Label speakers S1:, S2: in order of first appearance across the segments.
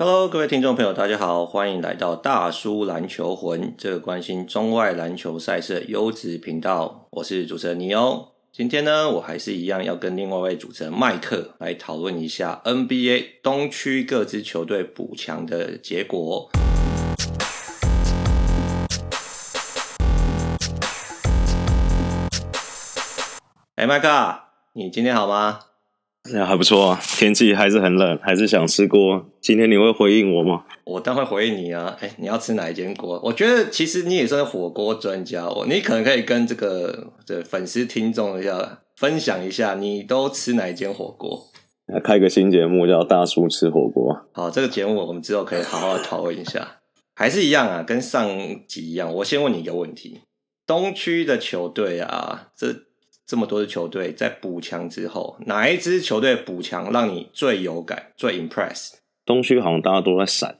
S1: Hello，各位听众朋友，大家好，欢迎来到大叔篮球魂，这个关心中外篮球赛事的优质频道。我是主持人尼欧。今天呢，我还是一样要跟另外一位主持人麦克来讨论一下 NBA 东区各支球队补强的结果。哎，麦克，你今天好吗？
S2: 那还不错啊，天气还是很冷，还是想吃锅。今天你会回应我吗？
S1: 我当然会回应你啊！哎，你要吃哪一间锅？我觉得其实你也算是火锅专家哦，你可能可以跟这个这个粉丝听众一下分享一下，你都吃哪一间火锅？
S2: 来开个新节目叫《大叔吃火锅》。
S1: 好，这个节目我们之后可以好好讨论一下。还是一样啊，跟上集一样。我先问你一个问题：东区的球队啊，这。这么多的球队在补强之后，哪一支球队补强让你最有感、最 impress？
S2: 东区好像大家都在闪，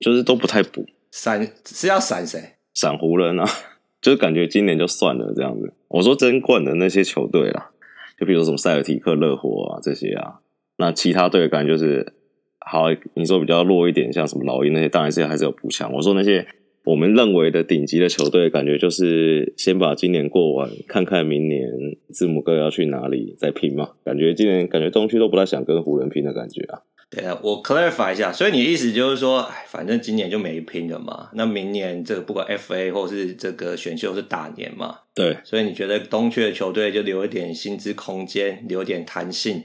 S2: 就是都不太补。
S1: 闪是要闪谁？
S2: 闪湖人啊，就是感觉今年就算了这样子。我说争冠的那些球队啦，就比如说什么塞尔提克、热火啊这些啊，那其他队感觉就是好。你说比较弱一点，像什么老鹰那些，当然是还是有补强。我说那些。我们认为的顶级的球队，感觉就是先把今年过完，看看明年字母哥要去哪里再拼嘛。感觉今年感觉东区都不太想跟湖人拼的感觉啊。
S1: 对啊，我 clarify 一下，所以你的意思就是说，哎，反正今年就没拼了嘛。那明年这个不管 FA 或是这个选秀是大年嘛。
S2: 对，
S1: 所以你觉得东区的球队就留一点薪资空间，留一点弹性，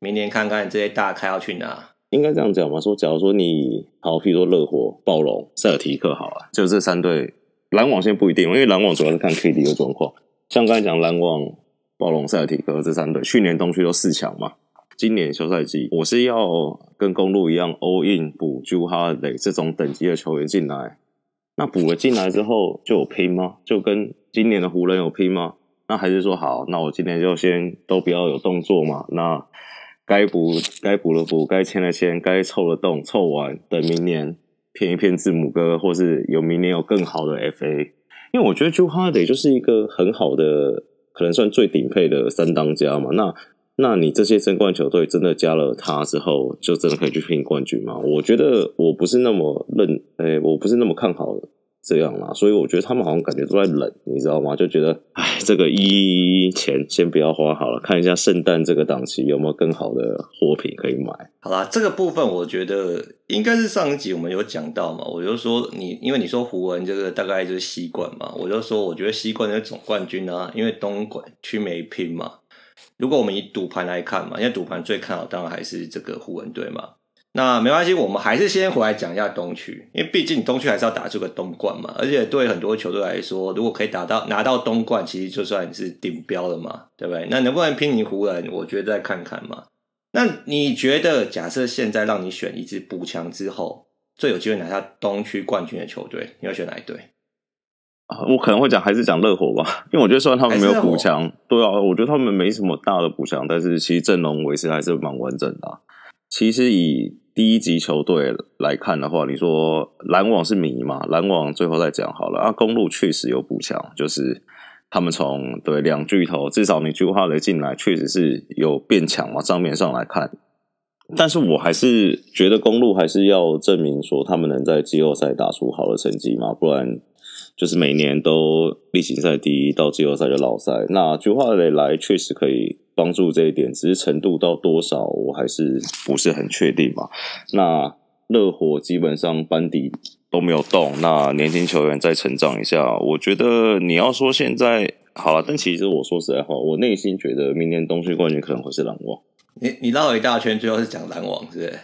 S1: 明年看看这些大咖要去哪。
S2: 应该这样讲嘛？说，假如说你好，譬如说热火、暴龙、塞尔提克，好了，就这三队。篮网现在不一定，因为篮网主要是看 KD 的状况。像刚才讲篮网、暴龙、塞尔提克这三队，去年东区都四强嘛。今年休赛季，我是要跟公路一样 all in 补 Jrue Holiday 这种等级的球员进来。那补了进来之后，就有拼吗？就跟今年的湖人有拼吗？那还是说好，那我今年就先都不要有动作嘛？那。该补该补的补，该签的签，该凑的动，凑完等明年骗一骗字母哥，或是有明年有更好的 FA。因为我觉得 Jrue Holiday 就是一个很好的，可能算最顶配的三当家嘛。那那你这些争冠球队真的加了他之后，就真的可以去拼冠军吗？我觉得我不是那么认，哎、我不是那么看好的。这样啦，所以我觉得他们好像感觉都在冷，你知道吗？就觉得，哎，这个一钱先不要花好了，看一下圣诞这个档期有没有更好的货品可以买。
S1: 好啦，这个部分我觉得应该是上一集我们有讲到嘛，我就说你，因为你说湖人这个大概就是西冠嘛，我就说我觉得西冠的总冠军啊，因为东冠区没拼嘛。如果我们以赌盘来看嘛，因为赌盘最看好当然还是这个湖人队嘛。那没关系，我们还是先回来讲一下东区，因为毕竟东区还是要打出个东冠嘛。而且对很多球队来说，如果可以打到拿到东冠，其实就算是顶标了嘛，对不对？那能不能拼赢湖人，我觉得再看看嘛。那你觉得，假设现在让你选一支补强之后最有机会拿下东区冠军的球队，你要选哪一
S2: 队？我可能会讲还是讲热火吧，因为我觉得虽然他们没有补强，对啊，我觉得他们没什么大的补强，但是其实阵容维持还是蛮完整的。其实以第一级球队来看的话，你说篮网是迷嘛？篮网最后再讲好了啊。公路确实有补强，就是他们从对两巨头，至少你 Jrue Holiday 进来，确实是有变强嘛。账面上来看，但是我还是觉得公路还是要证明说他们能在季后赛打出好的成绩嘛，不然就是每年都例行赛第一，到季后赛就老赛。那 Jrue Holiday 来确实可以。帮助这一点，只是程度到多少，我还是不是很确定嘛。那热火基本上班底都没有动，那年轻球员再成长一下，我觉得你要说现在好了，但其实我说实在话，我内心觉得明年东区冠军可能会是篮网。
S1: 你你绕了一大圈，最后是讲篮网，是不是？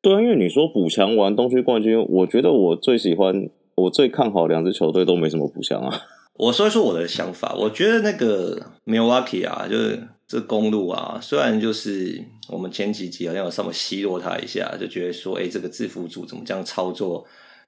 S2: 对啊，因为你说补强完东区冠军，我觉得我最喜欢、我最看好两支球队都没什么补强啊。
S1: 我说一说我的想法，我觉得那个 Milwaukee 啊，就是。这公路啊，虽然就是我们前几集好像有稍微奚落他一下，就觉得说，哎，这个制服组怎么这样操作，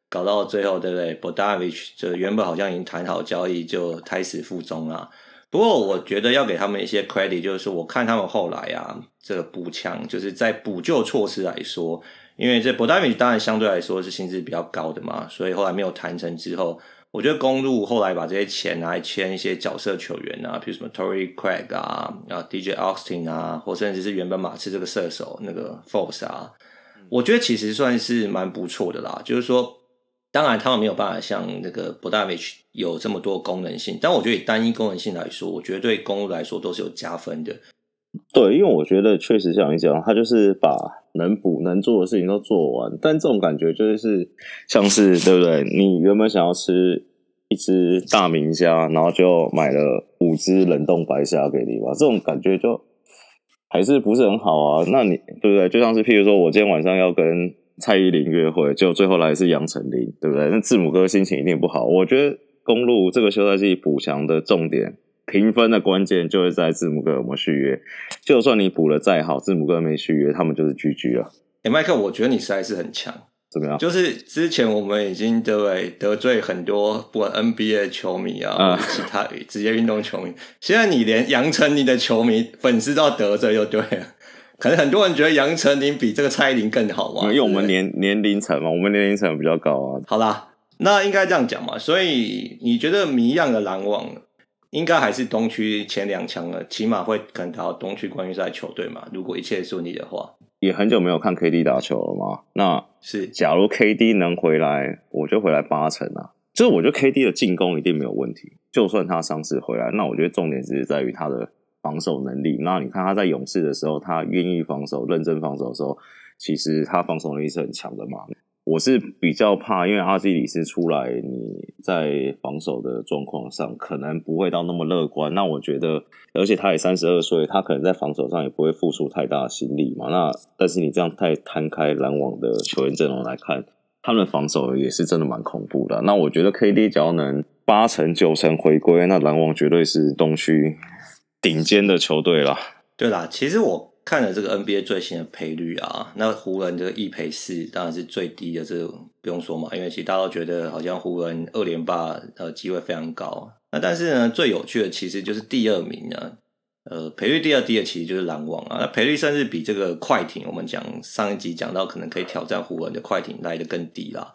S1: 搞到最后，对不对？Bodanovich 就原本好像已经谈好交易，就胎死腹中啊。不过我觉得要给他们一些 credit，就是说，我看他们后来啊，这个补强，就是在补救措施来说，因为这 Bodanovich 当然相对来说是薪资比较高的嘛，所以后来没有谈成之后。我觉得公路后来把这些钱拿来签一些角色球员啊，比如什么 Torrey Craig 啊，啊 DJ Augustin 啊，或甚至是原本马刺这个射手那个 Force 啊，我觉得其实算是蛮不错的啦。就是说，当然他们没有办法像那个 Bogdanovich 有这么多功能性，但我觉得以单一功能性来说，我觉得对公路来说都是有加分的。
S2: 对，因为我觉得确实像你讲，他就是把能补能做的事情都做完。但这种感觉就是像是对不对？你原本想要吃一只大明虾，然后就买了五只冷冻白虾给你吧，这种感觉就还是不是很好啊？那你对不对？就像是譬如说我今天晚上要跟蔡依林约会，就最后来是杨丞琳，对不对？那字母哥心情一定不好。我觉得公路这个休赛季补强的重点。评分的关键就是在字母哥有没有续约，就算你补了再好，字母哥没续约，他们就是 GG 了。
S1: 哎、欸，麦克，我觉得你实在是很强，
S2: 怎么样？
S1: 就是之前我们已经对得罪很多不管 NBA 球迷啊，嗯、或者其他 职业运动球迷，现在你连杨丞琳的球迷粉丝都要得罪，就对了。可能很多人觉得杨丞琳比这个蔡依林更好嘛，
S2: 因为我们年年龄层嘛，我们年龄层比较高啊。
S1: 好啦，那应该这样讲嘛。所以你觉得谜样的篮网？应该还是东区前两强了，起码会可能打到东区冠军赛球队嘛。如果一切顺利的话，
S2: 也很久没有看 KD 打球了嘛。那
S1: 是
S2: 假如 KD 能回来，我就回来八成啊。就是我觉得 KD 的进攻一定没有问题，就算他伤势回来，那我觉得重点只是在于他的防守能力。那你看他在勇士的时候，他愿意防守、认真防守的时候，其实他防守能力是很强的嘛。我是比较怕，因为阿基里斯出来，你在防守的状况上可能不会到那么乐观。那我觉得，而且他也三十二岁，他可能在防守上也不会付出太大的心力嘛。那但是你这样太摊开篮网的球员阵容来看，他们防守也是真的蛮恐怖的。那我觉得 KD 只要能八成九成回归，那篮网绝对是东区顶尖的球队啦。
S1: 对啦，其实我。看了这个 NBA 最新的赔率啊，那湖人这个一赔四当然是最低的，这个不用说嘛，因为其实大家都觉得好像湖人二连霸呃机会非常高。那但是呢，最有趣的其实就是第二名呢，呃赔率第二低的其实就是篮网啊，那赔率甚至比这个快艇，我们讲上一集讲到可能可以挑战湖人的快艇来的更低啦。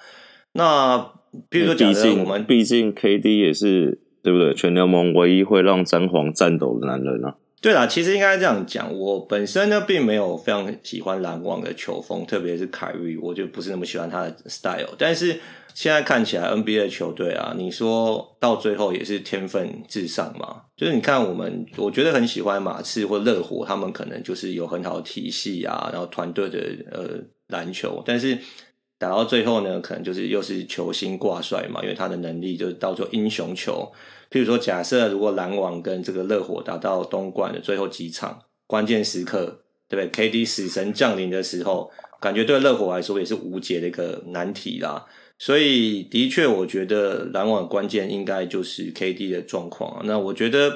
S1: 那比如说假设我们
S2: 毕竟 KD 也是对不对？全联盟唯一会让詹皇颤抖的男人啊。
S1: 对啦，其实应该这样讲，我本身呢并没有非常喜欢篮网的球风，特别是凯瑞，我就不是那么喜欢他的 style。但是现在看起来 NBA 的球队啊，你说到最后也是天分至上嘛。就是你看我们，我觉得很喜欢马刺或热火，他们可能就是有很好的体系啊，然后团队的呃篮球，但是打到最后呢，可能就是又是球星挂帅嘛，因为他的能力就是到做英雄球。譬如说，假设如果篮网跟这个热火打到东冠的最后几场关键时刻，对不对？KD 死神降临的时候，感觉对热火来说也是无解的一个难题啦。所以，的确，我觉得篮网关键应该就是 KD 的状况。那我觉得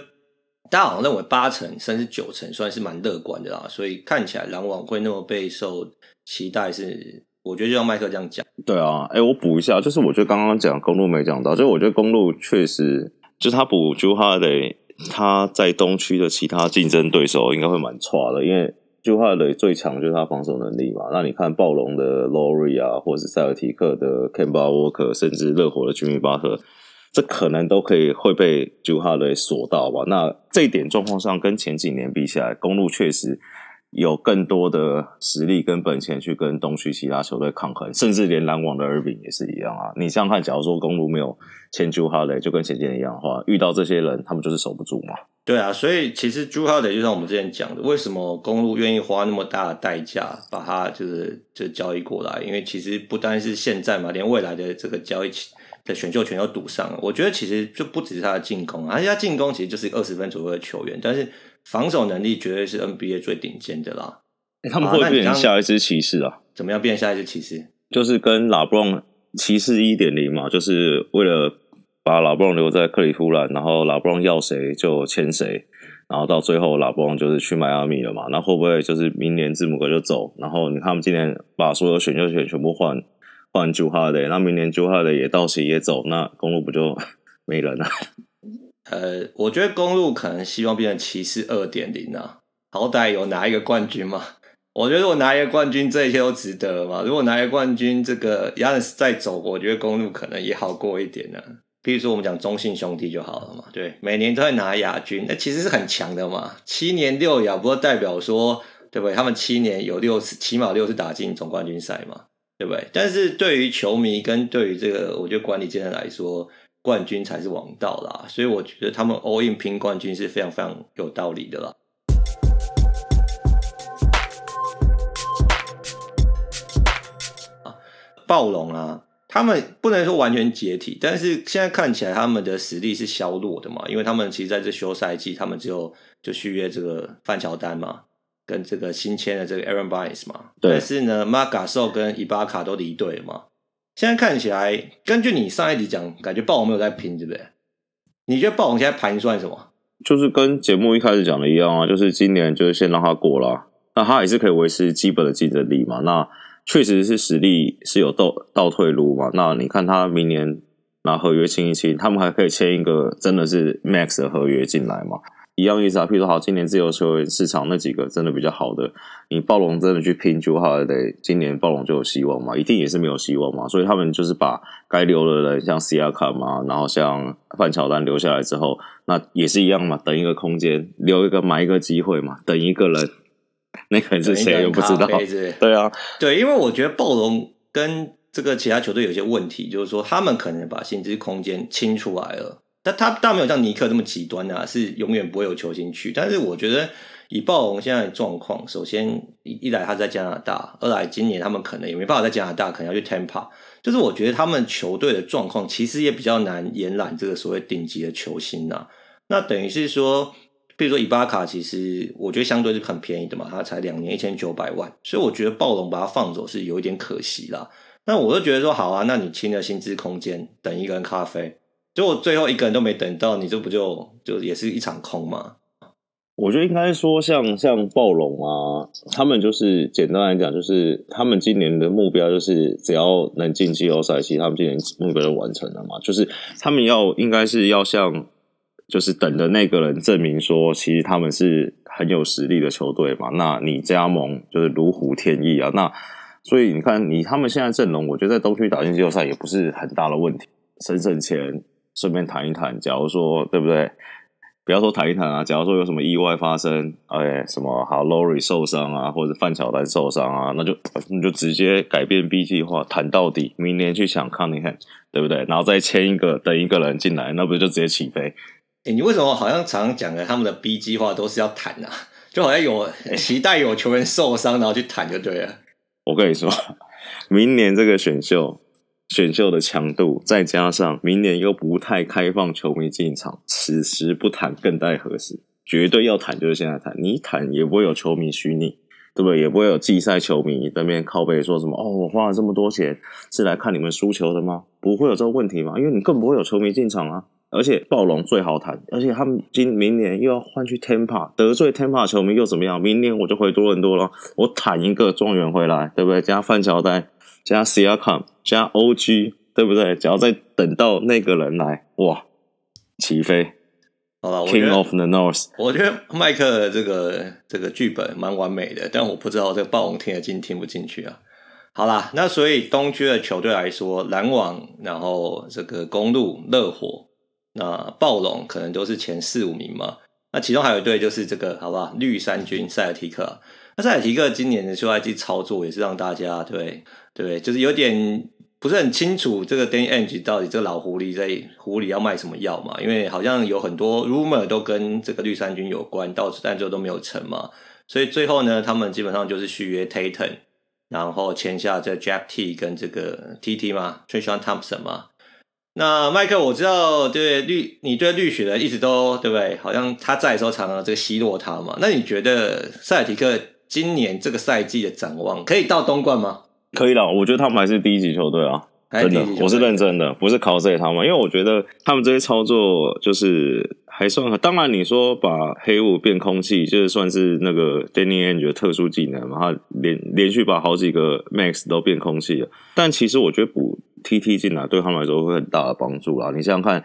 S1: 大家好像认为八成甚至九成算是蛮乐观的啦。所以看起来篮网会那么备受期待是，我觉得就像麦克这样讲。
S2: 对啊，哎，我补一下，就是我觉得刚刚讲公路没讲到，就我觉得公路确实。就他补 Jrue Holiday，他在东区的其他竞争对手应该会蛮差的，因为 Jrue Holiday 最强就是他防守能力嘛。那你看暴龙的劳里啊，或者是塞尔提克的 Kemba Walker，甚至热火的 Jimmy Butler，这可能都可以会被朱哈雷锁到吧？那这一点状况上跟前几年比起来，公路确实。有更多的实力跟本钱去跟东区其他球队抗衡，甚至连篮网的 Irving 也是一样啊！你像看，假如说公路没有签朱哈雷就跟前几年一样的话，遇到这些人，他们就是守不住嘛。
S1: 对啊，所以其实朱哈雷就像我们之前讲的，为什么公路愿意花那么大的代价把他就是就交易过来？因为其实不单是现在嘛，连未来的这个交易的选秀权都赌上了。我觉得其实就不只是他的进攻，而且他进攻其实就是二十分左右的球员，但是。防守能力绝对是 NBA 最顶尖的啦。
S2: 欸、他们会变成下一支骑士啊？
S1: 怎么样变下一支骑士？
S2: 就是跟拉布朗骑士一点零嘛，就是为了把拉布朗留在克利夫兰，然后拉布朗要谁就签谁，然后到最后拉布朗就是去迈阿密了嘛。那会不会就是明年字母哥就走？然后你看他们今年把所有选秀权全部换换 Holiday，那明年 Holiday 也到期也走，那公路不就 没人了？
S1: 呃，我觉得公路可能希望变成骑士二点零啊，好歹有拿一个冠军嘛。我觉得如果拿一个冠军，这一切都值得嘛。如果拿一个冠军，这个亚历斯再走，我觉得公路可能也好过一点呢、啊。比如说我们讲中信兄弟就好了嘛，对，每年都会拿亚军，那其实是很强的嘛。七年六亚，不过代表说对不对？他们七年有六次，起码六次打进总冠军赛嘛，对不对？但是对于球迷跟对于这个，我觉得管理阶层来说，冠军才是王道啦。所以我觉得他们 all in 拼冠军是非常非常有道理的啦。啊，暴龙啊！他们不能说完全解体，但是现在看起来他们的实力是削弱的嘛，因为他们其实在这休赛季，他们只有就续约这个范乔丹嘛，跟这个新签的这个 Aaron Baez 嘛，但是呢，Marc Gasol 跟伊巴卡都离队了嘛。现在看起来，根据你上一集讲，感觉暴龙没有在拼，对不对？你觉得暴龙现在盘算什么？
S2: 就是跟节目一开始讲的一样啊，就是今年就是先让他过了，那他也是可以维持基本的竞争力嘛，那。确实是实力是有倒倒退路嘛？那你看他明年拿合约清一清，他们还可以签一个真的是 max 的合约进来嘛？一样意思啊。譬如说，好，今年自由球员市场那几个真的比较好的，你暴龙真的去拼，就好得今年暴龙就有希望嘛？一定也是没有希望嘛？所以他们就是把该留的人，像 Siakam 嘛，然后像范乔丹留下来之后，那也是一样嘛，等一个空间，留一个埋一个机会嘛，等一个人。那个人是谁又不知道？对啊，
S1: 对，因为我觉得暴龙跟这个其他球队有些问题，就是说他们可能把薪资空间清出来了，但他倒没有像尼克这么极端啊，是永远不会有球星去。但是我觉得以暴龙现在的状况，首先一来他在加拿大，二来今年他们可能也没办法在加拿大，可能要去 Tampa，就是我觉得他们球队的状况其实也比较难延揽这个所谓顶级的球星呐、啊。那等于是说。比如说伊巴卡，其实我觉得相对是很便宜的嘛，他才两年一千九百万，所以我觉得暴龙把他放走是有一点可惜啦。那我就觉得说好啊，那你清了薪资空间，等一个人咖啡，结果最后一个人都没等到，你这不就就也是一场空吗？
S2: 我觉得应该说像像暴龙啊，他们就是简单来讲，就是他们今年的目标就是只要能进季后赛，其实他们今年目标就完成了嘛，就是他们要应该是要像。就是等着那个人证明说，其实他们是很有实力的球队嘛。那你加盟就是如虎添翼啊。那所以你看，你他们现在阵容，我觉得在东区打进季后赛也不是很大的问题。省省钱，顺便谈一谈。假如说对不对？不要说谈一谈啊。假如说有什么意外发生，哎，什么好，Lowry 受伤啊，或者范乔丹受伤啊，那就你就直接改变 B 计划，谈到底，明年去抢 Cunningham，对不对？然后再签一个，等一个人进来，那不就直接起飞？
S1: 哎、欸，你为什么好像常常讲的他们的 B 计划都是要谈啊？就好像有期待有球员受伤，然后去谈就对了。
S2: 我跟你说，明年这个选秀选秀的强度，再加上明年又不太开放球迷进场，此时不谈更待何时？绝对要谈，就是现在谈。你谈也不会有球迷虚拟，对不对？也不会有季赛球迷在那边靠背说什么哦，我花了这么多钱是来看你们输球的吗？不会有这个问题吗？因为你更不会有球迷进场啊。而且暴龙最好谈，而且他们今明年又要换去 Tampa，得罪 Tampa 球迷又怎么样？明年我就回多伦多了，我谈一个状元回来，对不对？加范乔丹，加 Siakam，加 OG，对不对？只要再等到那个人来，哇，起飞！
S1: 好了
S2: ，King of the North，
S1: 我觉得麦克的这个这个剧本蛮完美的，但我不知道这个暴龙听得进听不进去啊。好啦，那所以东区的球队来说，篮网，然后这个公路、热火。那暴龙可能都是前四五名嘛，那其中还有一队就是这个，好不好？绿衫军塞尔提克。那塞尔提克今年的休赛季操作也是让大家对对，就是有点不是很清楚，这个 Danny Ang 到底这个老狐狸在狐狸要卖什么药嘛？因为好像有很多 rumor 都跟这个绿衫军有关，到但最后都没有成嘛。所以最后呢，他们基本上就是续约 Tayton，然后签下这 Jack T 跟这个 TT 嘛，Trishan Thompson 嘛。那麦克，我知道对绿，你对绿血的一直都对不对？好像他在的时候常常这个奚落他嘛。那你觉得塞尔提克今年这个赛季的展望可以到东冠吗？
S2: 可以了，我觉得他们还是第一级球队啊，真的，我是认真的，不是考这他们，因为我觉得他们这些操作就是还算。当然，你说把黑雾变空气，就是算是那个 Danny Ainge 的特殊技能嘛，他连连续把好几个 Max 都变空气了。但其实我觉得补。T T 进来对他们来说会很大的帮助啦。你想想看，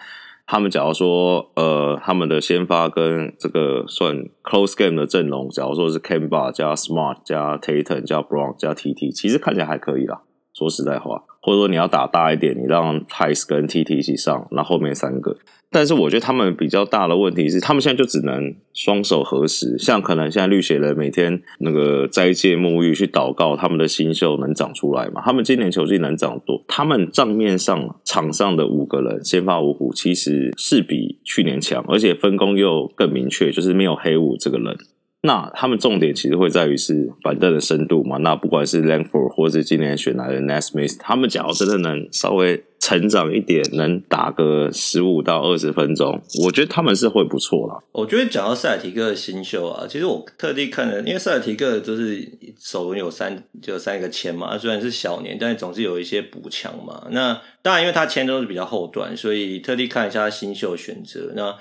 S2: 他们假如说呃，他们的先发跟这个算 close game 的阵容，假如说是 Kemba 加 Smart 加 Tatum 加 Brown 加 T T，其实看起来还可以啦。说实在话，或者说你要打大一点，你让 Tice 跟 TT 一起上，那，后面三个。但是我觉得他们比较大的问题是，他们现在就只能双手合十，像可能现在绿血人每天那个斋戒沐浴去祷告，他们的新秀能长出来吗？他们今年球季能长多？他们账面上场上的五个人先发五虎，其实是比去年强，而且分工又更明确，就是没有黑五这个人。那他们重点其实会在于是板凳的深度嘛？那不管是 Langford 或是今年选来的 Nesmith，他们假如真的能稍微成长一点，能打个十五到二十分钟，我觉得他们是会不错啦。
S1: 我觉得讲到塞尔提克的新秀啊，其实我特地看了，因为塞尔提克就是首轮有三就三个签嘛，虽然是小年，但是总是有一些补强嘛。那当然，因为他签都是比较后段，所以特地看一下新秀选择。那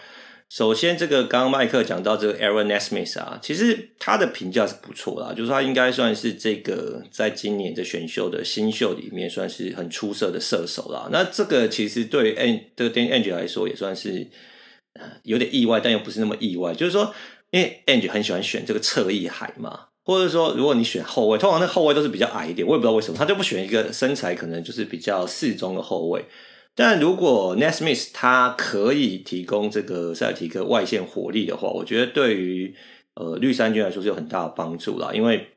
S1: 首先，这个刚刚麦克讲到这个 Aaron Nesmith 啊，其实他的评价是不错啦，就是他应该算是这个在今年的选秀的新秀里面算是很出色的射手啦。那这个其实对 An 这个 Dan Angel 来说也算是有点意外，但又不是那么意外。就是说，因为 Angel 很喜欢选这个侧翼海嘛，或者说如果你选后卫，通常那后卫都是比较矮一点，我也不知道为什么他就不选一个身材可能就是比较适中的后卫。但如果 Nesmith 他可以提供这个塞尔提克外线火力的话，我觉得对于呃绿衫军来说是有很大的帮助啦。因为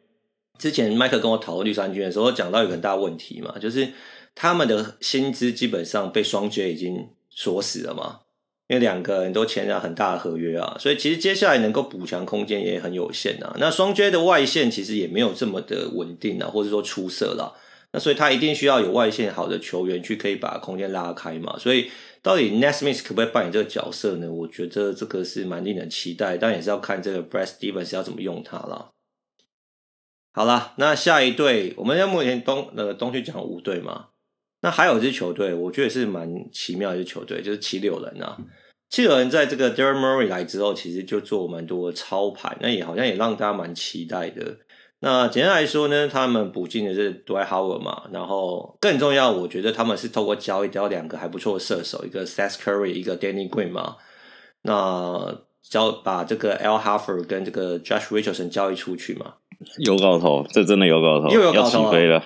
S1: 之前麦克跟我讨论绿衫军的时候，讲到一个很大的问题嘛，就是他们的薪资基本上被双 J 已经锁死了嘛，因为两个人都签了很大的合约啊，所以其实接下来能够补强空间也很有限啊。那双 J 的外线其实也没有这么的稳定啊，或者说出色啦。那所以他一定需要有外线好的球员去可以把空间拉开嘛，所以到底 Nesmith 可不可以扮演这个角色呢？我觉得这个是蛮令人期待，但也是要看这个 Brad Stevens 要怎么用它啦。好啦，那下一队，我们在目前东呃东区讲五队嘛，那还有一支球队，我觉得是蛮奇妙的一支球队，就是七六人啊。七六人在这个 Daryl Morey 来之后，其实就做蛮多的操盘，那也好像也让大家蛮期待的。那简单来说呢，他们补进的是 Dwight Howard 嘛，然后更重要，我觉得他们是透过交易交两个还不错的射手，一个 Seth Curry，一个 Danny Green 嘛。那交把这个 Al Horford 跟这个 Josh Richardson 交易出去嘛，
S2: 有搞头，这真的有搞头，
S1: 又有搞头，
S2: 要起飞了。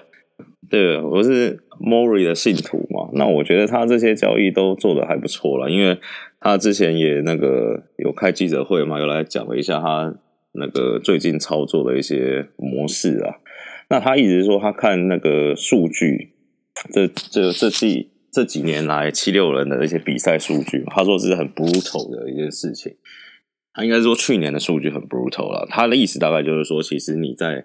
S2: 对，我是 Morey 的信徒嘛，那我觉得他这些交易都做的还不错了，因为他之前也那个有开记者会嘛，有来讲了一下他。那个最近操作的一些模式啊，那他一直说他看那个数据，这这这几这几年来七六人的一些比赛数据，他说是很 brutal 的一件事情。他应该说去年的数据很 brutal 了。他的意思大概就是说，其实你在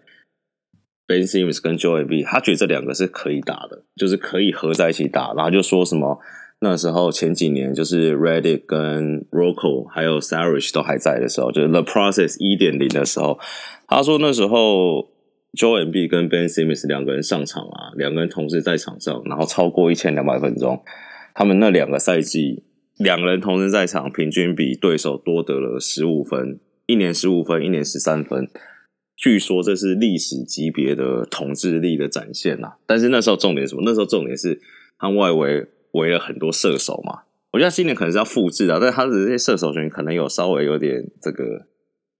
S2: Ben Simmons 跟 Joel B，他觉得这两个是可以打的，就是可以合在一起打，然后就说什么。那时候前几年就是 Redick 跟 Rocco 还有 Saric 都还在的时候，就是 The Process 一点零的时候，他说那时候 Joe M B 跟 Ben Simmons 两个人上场啊，两个人同时在场上，然后超过一千两百分钟，他们那两个赛季两个人同时在场，平均比对手多得了十五分，一年十五分，一年十三分，据说这是历史级别的统治力的展现呐。但是那时候重点什么？那时候重点是他外围。围了很多射手嘛，我觉得今年可能是要复制的，但是他的这些射手群可能有稍微有点这个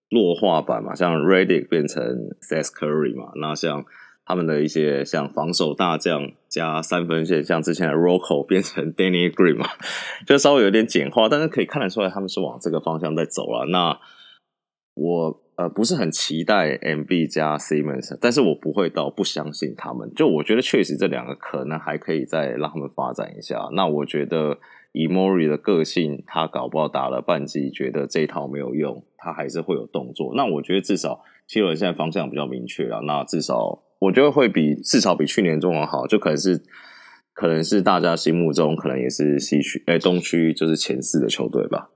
S2: 弱化版嘛，像 Redick 变成 Seth Curry 嘛，那像他们的一些像防守大将加三分线，像之前的 Rocco 变成 Danny Green 嘛，就稍微有点简化，但是可以看得出来他们是往这个方向在走了。那我。呃，不是很期待 MB 加 Simmons，但是我不会到不相信他们。就我觉得确实这两个可能还可以再让他们发展一下。那我觉得以 Mori 的个性，他搞不好打了半季，觉得这一套没有用，他还是会有动作。那我觉得至少七六人现在方向比较明确了。那至少我觉得会比至少比去年中文好，就可能是可能是大家心目中可能也是西区哎东区就是前四的球队吧。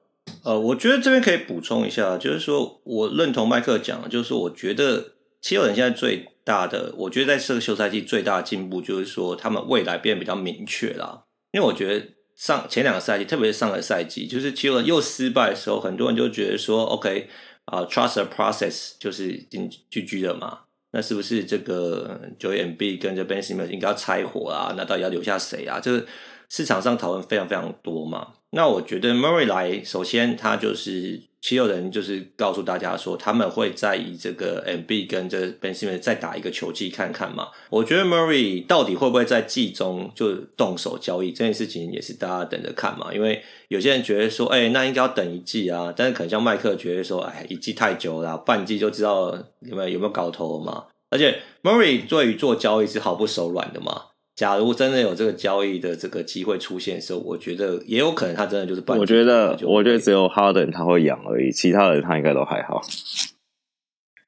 S1: 呃，我觉得这边可以补充一下，就是说我认同麦克讲，就是说我觉得七六人现在最大的，我觉得在这个休赛季最大的进步就是说他们未来变得比较明确啦。因为我觉得上前两个赛季，特别是上个赛季，就是七六人又失败的时候，很多人就觉得说，OK 啊，呃，trust the process 就是已经 GG 了嘛。那是不是这个 Joel Embiid 跟着 Ben Simmons 应该要拆伙啊？那到底要留下谁啊？这个市场上讨论非常非常多嘛。那我觉得 Murray 来，首先他就是七六人就是告诉大家说，他们会在以这个 MB 跟这 Ben Simmons 再打一个球季看看嘛。我觉得 Murray 到底会不会在季中就动手交易这件事情，也是大家等着看嘛。因为有些人觉得说，哎、那应该要等一季啊。但是可能像麦克觉得说，哎，一季太久了，半季就知道有没有有没有搞头了嘛。而且 Murray 对于做交易是毫不手软的嘛。假如真的有这个交易的这个机会出现的时候，我觉得也有可能他真的就是半。
S2: 我觉得，我觉得只有哈登他会养而已，其他人他应该都还好。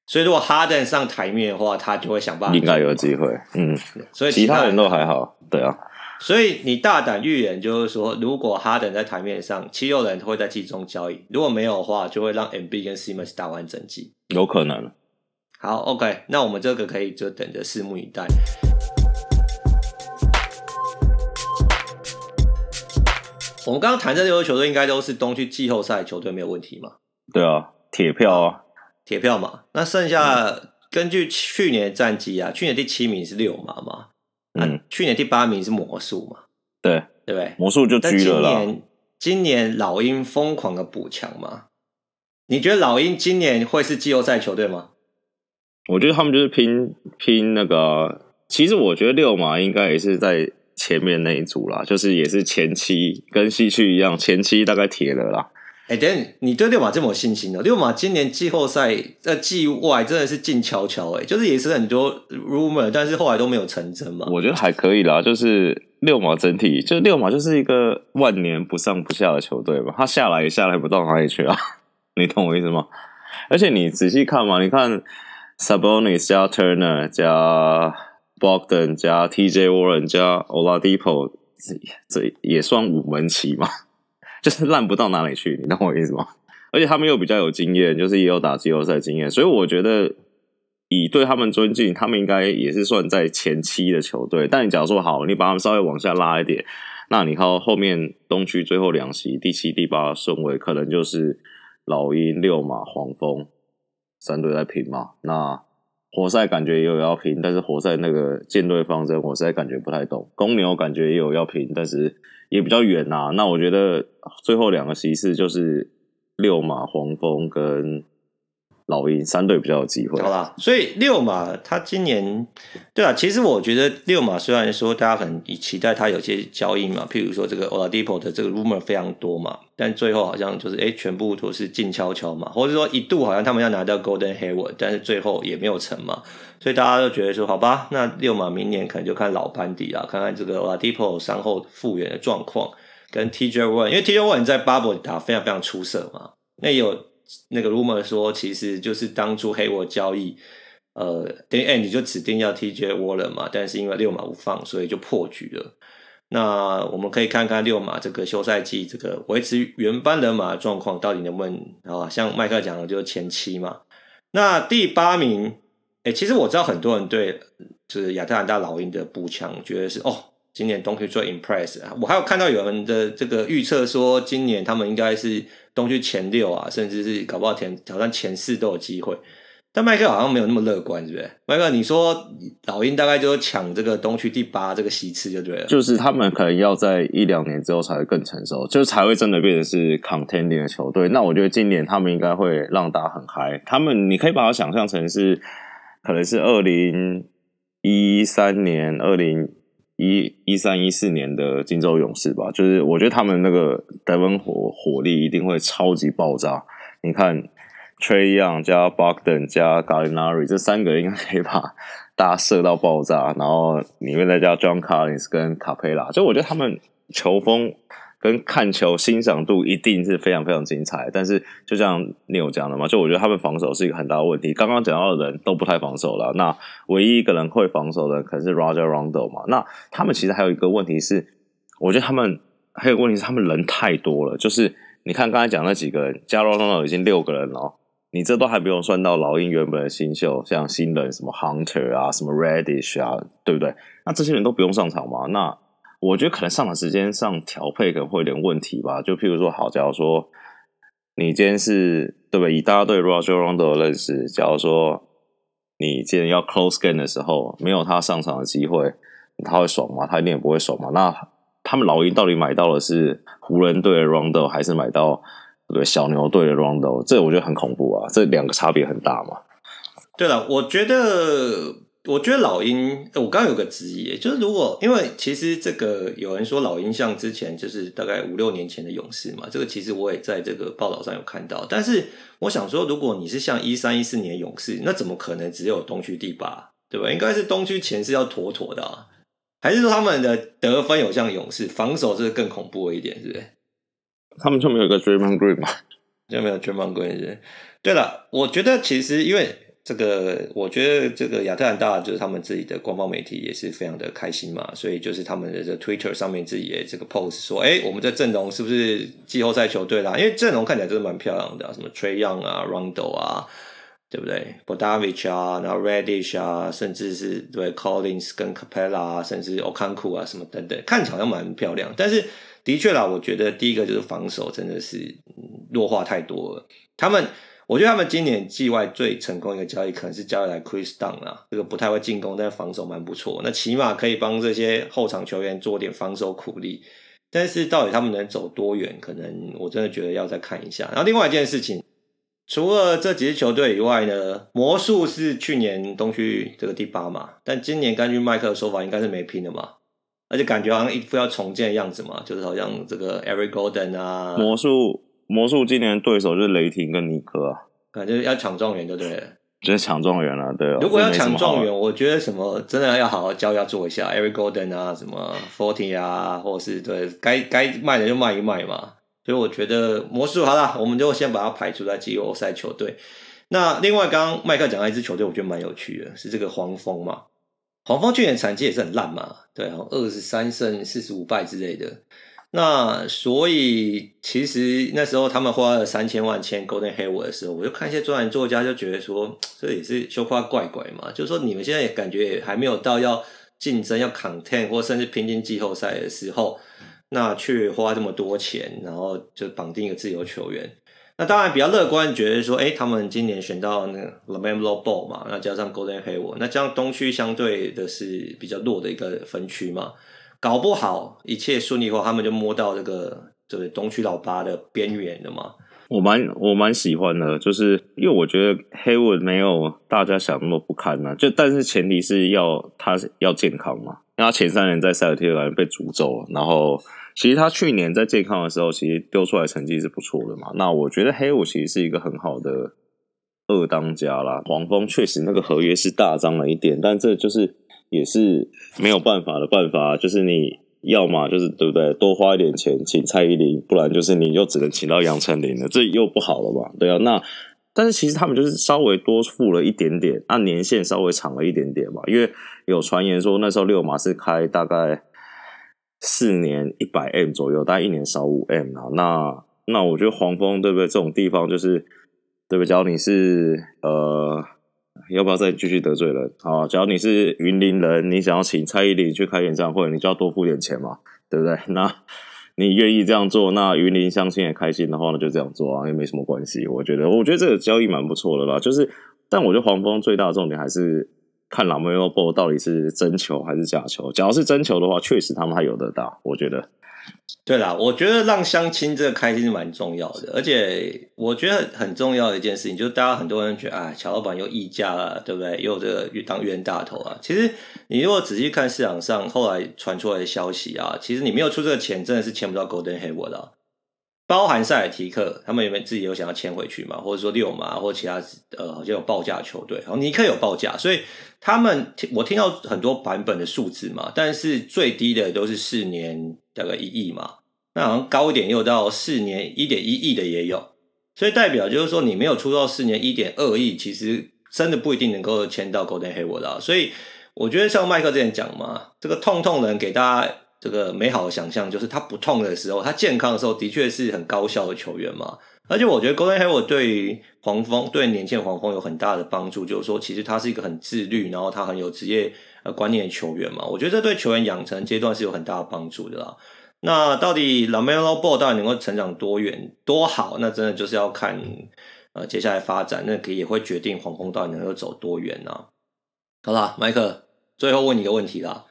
S1: 所以如果哈登上台面的话，他就会想办法。
S2: 应该有机会，嗯。所以其他人都还好，对啊。
S1: 所以你大胆预言就是说，如果哈登在台面上，七六人会在季中交易；如果没有的话，就会让 Embiid 跟 Simmons 打完整季。
S2: 有可能。
S1: 好，OK，那我们这个可以就等着拭目以待。我们刚刚谈这六支球队，应该都是东区季后赛球队，没有问题嘛？
S2: 对啊，铁票啊，
S1: 铁票嘛。那剩下根据去年的战绩啊，去年第七名是六马嘛，嗯，去年第八名是魔术嘛，
S2: 对
S1: 对不对？
S2: 魔术就居了啦。
S1: 今年今年老鹰疯狂的补强嘛？你觉得老鹰今年会是季后赛球队吗？
S2: 我觉得他们就是拼拼那个，其实我觉得六马应该也是在。前面那一组啦，就是也是前期跟西区一样，前期大概铁了啦。
S1: 哎、欸，等下你对六马这么有信心哦？六马今年季后赛在季外真的是静悄悄，哎，就是也是很多 rumor，但是后来都没有成真嘛。
S2: 我觉得还可以啦，就是六马整体，就六马就是一个万年不上不下的球队吧，他下来也下来不到哪里去啊，你懂我意思吗？而且你仔细看嘛，你看 Sabonis 加 Turner 加。Bogdan 加 TJ Warren 加 Oladipo，这这也算五门旗嘛？就是烂不到哪里去，你懂我意思吗？而且他们又比较有经验，就是也有打季后赛经验，所以我觉得以对他们尊敬，他们应该也是算在前期的球队。但你假如说好，你把他们稍微往下拉一点，那你靠后面东区最后两席第七、第八顺位，可能就是老鹰、六马、黄蜂三队在拼嘛？那。活塞感觉也有要平，但是活塞那个舰队方针，活塞感觉不太懂。公牛感觉也有要平，但是也比较远呐、啊。那我觉得最后两个骑士就是六马、黄蜂跟。老鹰三队比较有机会，
S1: 好吧？所以六马他今年，对啊，其实我觉得六马虽然说大家很期待他有些交易嘛，譬如说这个 Oladipo 的这个 rumor 非常多嘛，但最后好像就是哎，全部都是静悄悄嘛，或者说一度好像他们要拿到 Golden Hayward，但是最后也没有成嘛，所以大家都觉得说好吧，那六马明年可能就看老班底啦，看看这个 Oladipo 伤后复原的状况，跟 TJ Warren，因为 TJ Warren 在 Bubble 打非常非常出色嘛，那有。那个 rumor 说，其实就是当初黑沃交易，呃，等于哎，你就指定要 TJ Warren 嘛，但是因为六马不放，所以就破局了。那我们可以看看六马这个休赛季这个维持原班人马的状况到底能不能啊？像麦克讲的，就是前七嘛。那第八名，哎，其实我知道很多人对就是亚特兰大老鹰的补强，觉得是哦。今年东区最 impress 啊！我还有看到有人的这个预测说，今年他们应该是东区前六啊，甚至是搞不好前挑战前四都有机会。但麦克好像没有那么乐观，是不是？麦克，你说老鹰大概就抢这个东区第八这个席次就对了。
S2: 就是他们可能要在一两年之后才会更成熟，就是才会真的变成是 contending 的球队。那我觉得今年他们应该会让大家很嗨。他们你可以把它想象成是，可能是二零一三年二零。一一三一四年的金州勇士吧，就是我觉得他们那个得分火火力一定会超级爆炸。你看，Tre Young 加 Bogdan 加 Gallinari 这三个应该可以把大家射到爆炸，然后里面再加 John Collins 跟卡佩拉，就我觉得他们球风。跟看球欣赏度一定是非常非常精彩，但是就像你有讲的嘛，就我觉得他们防守是一个很大的问题。刚刚讲到的人都不太防守了，那唯一一个人会防守的可能是 Roger Rondo 嘛。那他们其实还有一个问题是，我觉得他们还有个问题是他们人太多了。就是你看刚才讲那几个人，加 Rondo 已经六个人了，你这都还不用算到老鹰原本的新秀，像新人什么 Hunter 啊，什么 Reddish 啊，对不对？那这些人都不用上场嘛？那我觉得可能上场时间上调配可能会有点问题吧。就譬如说，好，假如说你今天是对不对？以大家对 Rajon Rondo 的认识，假如说你今天要 close game 的时候，没有他上场的机会，他会爽吗？他一定也不会爽嘛。那他们老鹰到底买到的是湖人队的 Rondo，还是买到对小牛队的 Rondo，这我觉得很恐怖啊，这两个差别很大嘛。
S1: 对了，我觉得。我觉得老鹰，我刚刚有个质疑，就是如果因为其实这个有人说老鹰像之前就是大概五六年前的勇士嘛，这个其实我也在这个报道上有看到。但是我想说，如果你是像一三一四年勇士，那怎么可能只有东区第八，对吧？应该是东区前是要妥妥的啊，还是说他们的得分有像勇士，防守是更恐怖一点，是不是？
S2: 他们就没有一个 Draymond Green 嘛？
S1: 就没有 Draymond Green。对了，我觉得其实因为。这个我觉得这个亚特兰大就是他们自己的官方媒体也是非常的开心嘛，所以就是他们的这 Twitter 上面自己也这个 post 说，哎，我们这阵容是不是季后赛球队啦？因为阵容看起来真的蛮漂亮的，什么 Trae Young 啊，Rondo 啊，对不对 b o d a v i c h 啊，然后 Reddish 啊，甚至是对 Collins 跟 Capela，甚至 Okanku 啊什么等等，看起来好像蛮漂亮。但是的确啦，我觉得第一个就是防守真的是弱化太多了，他们。我觉得他们今年季外最成功一个交易，可能是交易来 Kris Dunn 啊，这个不太会进攻，但是防守蛮不错。那起码可以帮这些后场球员做点防守苦力。但是到底他们能走多远，可能我真的觉得要再看一下。然后另外一件事情，除了这几支球队以外呢，魔术是去年东区这个第八嘛，但今年根据麦克的说法，应该是没拼的嘛，而且感觉好像一副要重建的样子嘛，就是好像这个 Every Golden 啊，
S2: 魔术。魔术今年对手就是雷霆跟尼克啊，
S1: 感觉要抢状元就对了，
S2: 就是抢状元了，对。
S1: 如果要抢状元，我觉得什么真的要好好教要做一下，Eric Gordon 啊，什么 Forty 啊，或者是对该该卖的就卖一卖嘛。所以我觉得魔术好了，我们就先把它排除在季后赛球队。那另外，刚刚麦克讲到一支球队，我觉得蛮有趣的，是这个黄蜂嘛。黄蜂去年成绩也是很烂嘛，对，二十三胜四十五败之类的。那所以其实那时候他们花了三千万签 Golden Hayward 的时候，我就看一些专栏作家就觉得说，这也是羞夸怪怪嘛，就是说你们现在也感觉也还没有到要竞争、要 content 或甚至拼进季后赛的时候，那却花这么多钱，然后就绑定一个自由球员。那当然比较乐观，觉得说，哎，他们今年选到那个 LaMelo Ball 嘛，那加上 Golden Hayward，那这样东区相对的是比较弱的一个分区嘛。搞不好一切顺利的话，他们就摸到这个这个东区老八的边缘了嘛。
S2: 我蛮我蛮喜欢的，就是因为我觉得 Hayward 没有大家想那么不堪呐、啊。就但是前提是要他要健康嘛。因为他前三年在塞尔提克被诅咒，然后其实他去年在健康的时候，其实丢出来成绩是不错的嘛。那我觉得黑五其实是一个很好的二当家啦。黄蜂确实那个合约是大张了一点，但这就是。也是没有办法的办法，就是你要嘛，就是对不对？多花一点钱请蔡依林，不然就是你又只能请到杨丞琳了，这又不好了吧？对啊，那但是其实他们就是稍微多付了一点点，按年限稍微长了一点点嘛，因为有传言说那时候六马是开大概四年一百 M 左右，大概一年少五 M 啊。那那我觉得黄蜂对不对？这种地方就是对不对？只要你是呃。要不要再继续得罪人？好，假如你是云林人，你想要请蔡依林去开演唱会，你就要多付点钱嘛，对不对？那你愿意这样做，那云林乡亲也开心的话，那就这样做啊，也没什么关系。我觉得，我觉得这个交易蛮不错的啦。就是，但我觉得黄蜂最大的重点还是看 LaMelo Ball 到底是真球还是假球。假如是真球的话，确实他们还有得打，我觉得。
S1: 对啦，我觉得让相亲这个开心是蛮重要的，而且我觉得很重要的一件事情，就是大家很多人觉得啊，乔老板又溢价了，对不对？又这个当冤大头啊。其实你如果仔细看市场上后来传出来的消息啊，其实你没有出这个钱，真的是签不到 Golden Hayward 的。包含塞尔提克，他们有没有自己有想要签回去嘛？或者说六马或其他呃，好像有报价球队，然后尼克有报价，所以他们我听到很多版本的数字嘛，但是最低的都是四年大概一亿嘛，那好像高一点又到四年一点一亿的也有，所以代表就是说你没有出到四年一点二亿，其实真的不一定能够签到 Golden Hayward 啊。所以我觉得像麦克之前讲嘛，这个痛痛能给大家。这个美好的想象就是他不痛的时候，他健康的时候，的确是很高效的球员嘛。而且我觉得 Gordon Hayward 对黄蜂、对年轻的黄蜂有很大的帮助，就是说其实他是一个很自律，然后他很有职业呃观念的球员嘛。我觉得这对球员养成阶段是有很大的帮助的啦。那到底 LaMelo Ball 到底能够成长多远多好？那真的就是要看呃接下来发展，那可以也会决定黄蜂到底能够走多远呢？好啦，麦克，最后问你一个问题啦。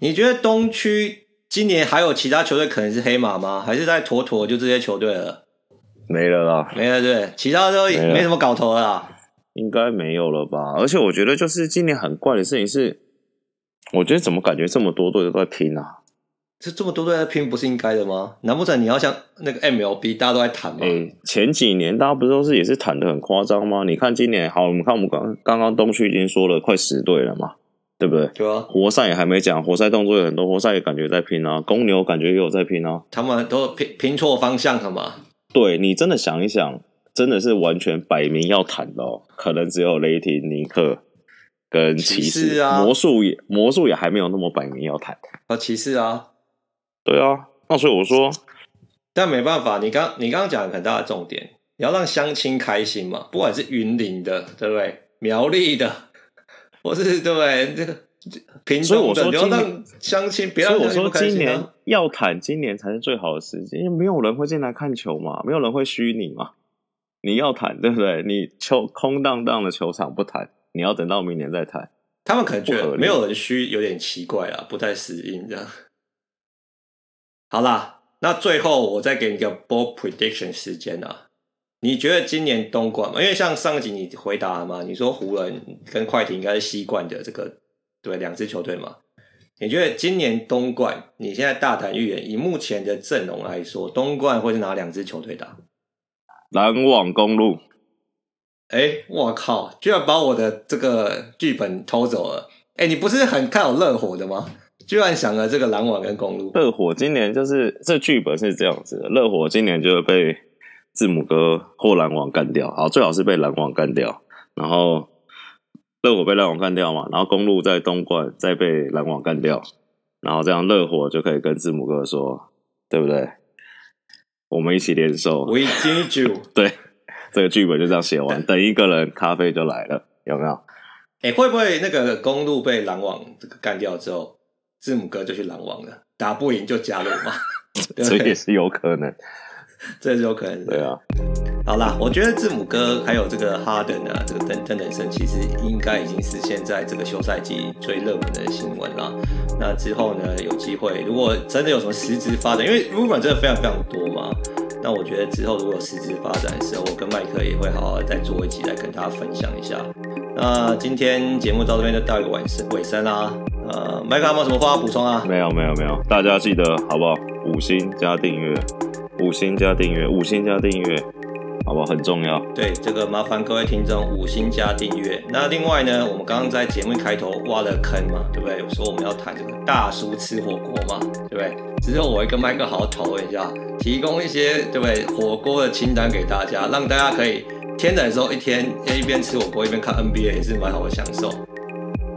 S1: 你觉得东区今年还有其他球队可能是黑马吗？还是在妥妥就这些球队了？
S2: 没了啦，
S1: 没了对，其他都没什么搞头了啦，
S2: 应该没有了吧？而且我觉得就是今年很怪的事情是，我觉得怎么感觉这么多队都在拼啊？
S1: 这这么多队在拼，不是应该的吗？难不成你要像那个 MLB，大家都在谈吗？
S2: 欸，前几年大家不是都是也是谈的很夸张吗？你看今年，好，我们看我们刚刚刚东区已经说了快十队了嘛，对不对？
S1: 对啊。
S2: 活塞也还没讲，活塞动作有很多，活塞也感觉在拼啊，公牛感觉也有在拼啊。
S1: 他们都拼拼错方向了嘛？
S2: 对，你真的想一想，真的是完全摆明要谈的哦，可能只有雷霆、尼克跟骑士啊，魔术也魔术也还没有那么摆明要谈
S1: 啊，骑士啊。
S2: 对啊，那所以我说，
S1: 但没办法，你刚你刚刚讲的很大的重点，你要让乡亲开心嘛，不管是云林的，对不对？苗栗的，或是对不对？这个屏东的，你要让相亲，不开心啊。所以我说今年
S2: 要谈，今年才是最好的时机，因为没有人会进来看球嘛，没有人会虚你嘛。你要谈，对不对？你球空荡荡的球场不谈，你要等到明年再谈。
S1: 他们可能觉得没有人虚有点奇怪啊，不太适应这样。好啦，那最后我再给你一个 bold prediction 时间啊，你觉得今年东冠嘛？因为像上一集你回答了嘛，你说湖人跟快艇应该是西冠的这个对两支球队嘛？你觉得今年东冠，你现在大胆预言，以目前的阵容来说，东冠会是哪两支球队打？
S2: 篮网公路。
S1: 哎、欸，我靠，居然把我的这个剧本偷走了！哎、欸，你不是很看好热火的吗？居然想了这个篮网跟公路。
S2: 热火今年就是这剧本是这样子的，热火今年就会被字母哥或篮网干掉，好，最好是被篮网干掉，然后热火被篮网干掉嘛，然后公路在东冠再被篮网干掉，然后这样热火就可以跟字母哥说，对不对？我们一起联手。
S1: We need you。
S2: 对，这个剧本就这样写完，等一个人咖啡就来了，有没有？
S1: 哎、欸，会不会那个公路被篮网这个干掉之后？字母哥就去篮网了，打不赢就加入嘛，
S2: 这也是有可能，
S1: 这也是有可能。
S2: 对啊，
S1: 好啦，我觉得字母哥还有这个哈登啊，这个等等等生，其实应该已经是现在这个休赛季最热门的新闻啦。那之后呢，有机会如果真的有什么实质发展，因为 rumor 真的非常非常多嘛。那我觉得之后如果有实质发展的时候，我跟麦克也会好好再做一集来跟大家分享一下。那今天节目到这边就到一个尾声尾声啦。呃，麦克有没有什么话要补充啊？
S2: 没有没有没有，大家记得好不好？五星加订阅，五星加订阅，五星加订阅，好不好？很重要。对，这个麻烦各位听众五星加订阅。那另外呢，我们刚刚在节目开头挖了坑嘛，对不对？有说我们要谈这个大叔吃火锅嘛，对不对？之后我会跟麦克好好讨论一下，提供一些对不对火锅的清单给大家，让大家可以天冷的时候一天一边吃火锅一边看 NBA 也是蛮好的享受。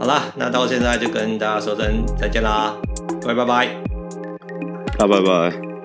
S2: 好啦，那到现在就跟大家说声再见啦，拜拜拜，拜拜拜。